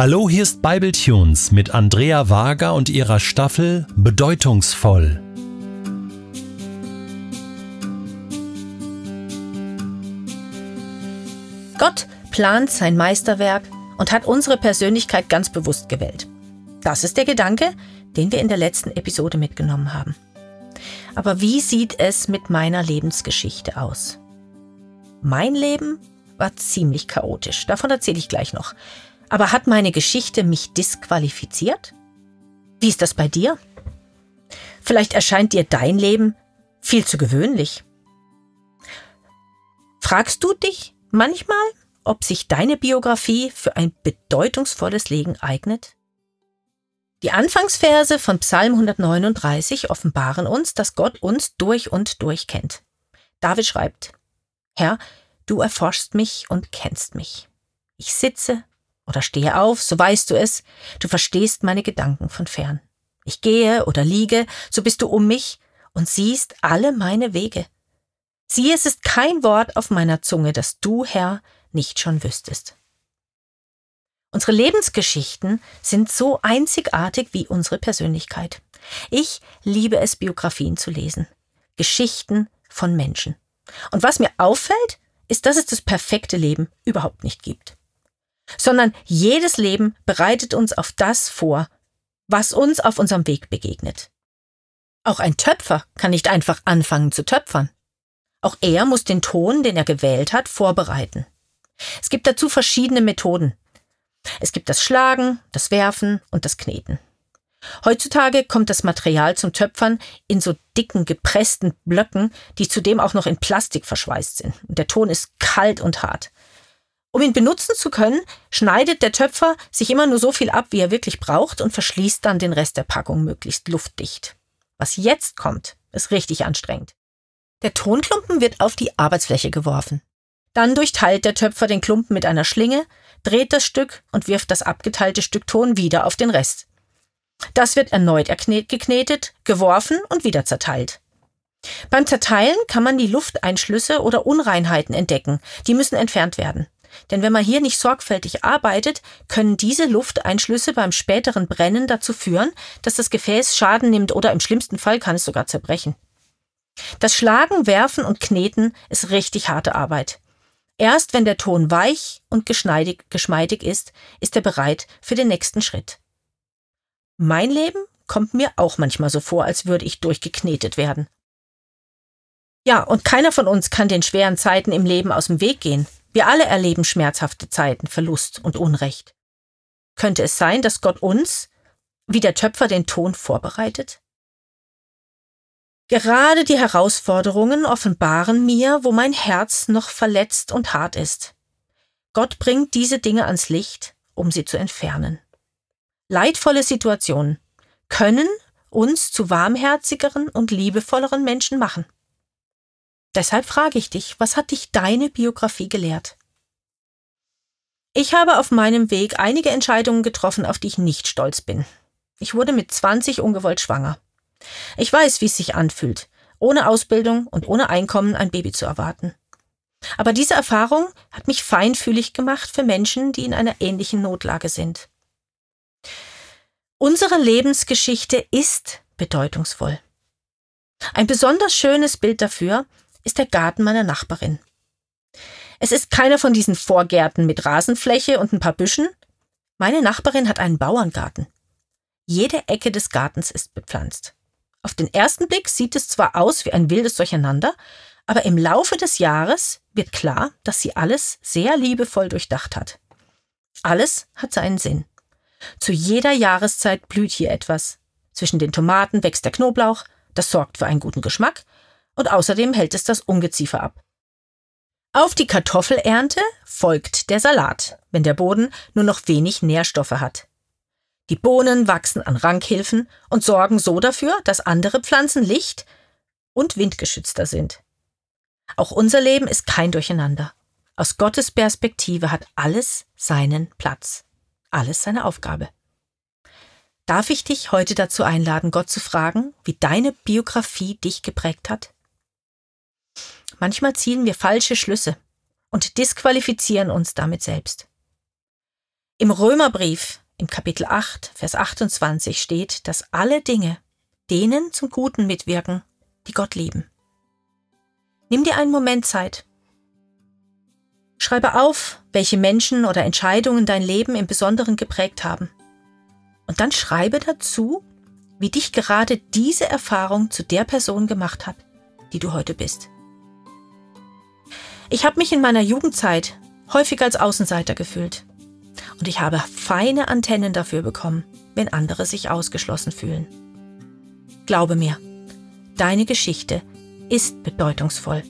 Hallo, hier ist Bibletunes mit Andrea Wager und ihrer Staffel Bedeutungsvoll. Gott plant sein Meisterwerk und hat unsere Persönlichkeit ganz bewusst gewählt. Das ist der Gedanke, den wir in der letzten Episode mitgenommen haben. Aber wie sieht es mit meiner Lebensgeschichte aus? Mein Leben war ziemlich chaotisch, davon erzähle ich gleich noch. Aber hat meine Geschichte mich disqualifiziert? Wie ist das bei dir? Vielleicht erscheint dir dein Leben viel zu gewöhnlich. Fragst du dich manchmal, ob sich deine Biografie für ein bedeutungsvolles Leben eignet? Die Anfangsverse von Psalm 139 offenbaren uns, dass Gott uns durch und durch kennt. David schreibt, Herr, du erforschst mich und kennst mich. Ich sitze oder stehe auf, so weißt du es, du verstehst meine Gedanken von fern. Ich gehe oder liege, so bist du um mich und siehst alle meine Wege. Sieh, es ist kein Wort auf meiner Zunge, das du, Herr, nicht schon wüsstest. Unsere Lebensgeschichten sind so einzigartig wie unsere Persönlichkeit. Ich liebe es, Biografien zu lesen. Geschichten von Menschen. Und was mir auffällt, ist, dass es das perfekte Leben überhaupt nicht gibt sondern jedes Leben bereitet uns auf das vor, was uns auf unserem Weg begegnet. Auch ein Töpfer kann nicht einfach anfangen zu töpfern. Auch er muss den Ton, den er gewählt hat, vorbereiten. Es gibt dazu verschiedene Methoden. Es gibt das Schlagen, das Werfen und das Kneten. Heutzutage kommt das Material zum Töpfern in so dicken, gepressten Blöcken, die zudem auch noch in Plastik verschweißt sind. Und der Ton ist kalt und hart. Um ihn benutzen zu können, schneidet der Töpfer sich immer nur so viel ab, wie er wirklich braucht und verschließt dann den Rest der Packung möglichst luftdicht. Was jetzt kommt, ist richtig anstrengend. Der Tonklumpen wird auf die Arbeitsfläche geworfen. Dann durchteilt der Töpfer den Klumpen mit einer Schlinge, dreht das Stück und wirft das abgeteilte Stück Ton wieder auf den Rest. Das wird erneut geknetet, geworfen und wieder zerteilt. Beim Zerteilen kann man die Lufteinschlüsse oder Unreinheiten entdecken. Die müssen entfernt werden. Denn wenn man hier nicht sorgfältig arbeitet, können diese Lufteinschlüsse beim späteren Brennen dazu führen, dass das Gefäß Schaden nimmt oder im schlimmsten Fall kann es sogar zerbrechen. Das Schlagen, Werfen und Kneten ist richtig harte Arbeit. Erst wenn der Ton weich und geschmeidig ist, ist er bereit für den nächsten Schritt. Mein Leben kommt mir auch manchmal so vor, als würde ich durchgeknetet werden. Ja, und keiner von uns kann den schweren Zeiten im Leben aus dem Weg gehen. Wir alle erleben schmerzhafte Zeiten, Verlust und Unrecht. Könnte es sein, dass Gott uns, wie der Töpfer den Ton vorbereitet? Gerade die Herausforderungen offenbaren mir, wo mein Herz noch verletzt und hart ist. Gott bringt diese Dinge ans Licht, um sie zu entfernen. Leidvolle Situationen können uns zu warmherzigeren und liebevolleren Menschen machen. Deshalb frage ich dich, was hat dich deine Biografie gelehrt? Ich habe auf meinem Weg einige Entscheidungen getroffen, auf die ich nicht stolz bin. Ich wurde mit 20 ungewollt schwanger. Ich weiß, wie es sich anfühlt, ohne Ausbildung und ohne Einkommen ein Baby zu erwarten. Aber diese Erfahrung hat mich feinfühlig gemacht für Menschen, die in einer ähnlichen Notlage sind. Unsere Lebensgeschichte ist bedeutungsvoll. Ein besonders schönes Bild dafür ist der Garten meiner Nachbarin. Es ist keiner von diesen Vorgärten mit Rasenfläche und ein paar Büschen. Meine Nachbarin hat einen Bauerngarten. Jede Ecke des Gartens ist bepflanzt. Auf den ersten Blick sieht es zwar aus wie ein wildes Durcheinander, aber im Laufe des Jahres wird klar, dass sie alles sehr liebevoll durchdacht hat. Alles hat seinen Sinn. Zu jeder Jahreszeit blüht hier etwas. Zwischen den Tomaten wächst der Knoblauch, das sorgt für einen guten Geschmack, und außerdem hält es das Ungeziefer ab. Auf die Kartoffelernte folgt der Salat, wenn der Boden nur noch wenig Nährstoffe hat. Die Bohnen wachsen an Rankhilfen und sorgen so dafür, dass andere Pflanzen licht- und windgeschützter sind. Auch unser Leben ist kein Durcheinander. Aus Gottes Perspektive hat alles seinen Platz, alles seine Aufgabe. Darf ich dich heute dazu einladen, Gott zu fragen, wie deine Biografie dich geprägt hat? Manchmal ziehen wir falsche Schlüsse und disqualifizieren uns damit selbst. Im Römerbrief, im Kapitel 8, Vers 28 steht, dass alle Dinge denen zum Guten mitwirken, die Gott lieben. Nimm dir einen Moment Zeit. Schreibe auf, welche Menschen oder Entscheidungen dein Leben im Besonderen geprägt haben. Und dann schreibe dazu, wie dich gerade diese Erfahrung zu der Person gemacht hat, die du heute bist. Ich habe mich in meiner Jugendzeit häufig als Außenseiter gefühlt. Und ich habe feine Antennen dafür bekommen, wenn andere sich ausgeschlossen fühlen. Glaube mir, deine Geschichte ist bedeutungsvoll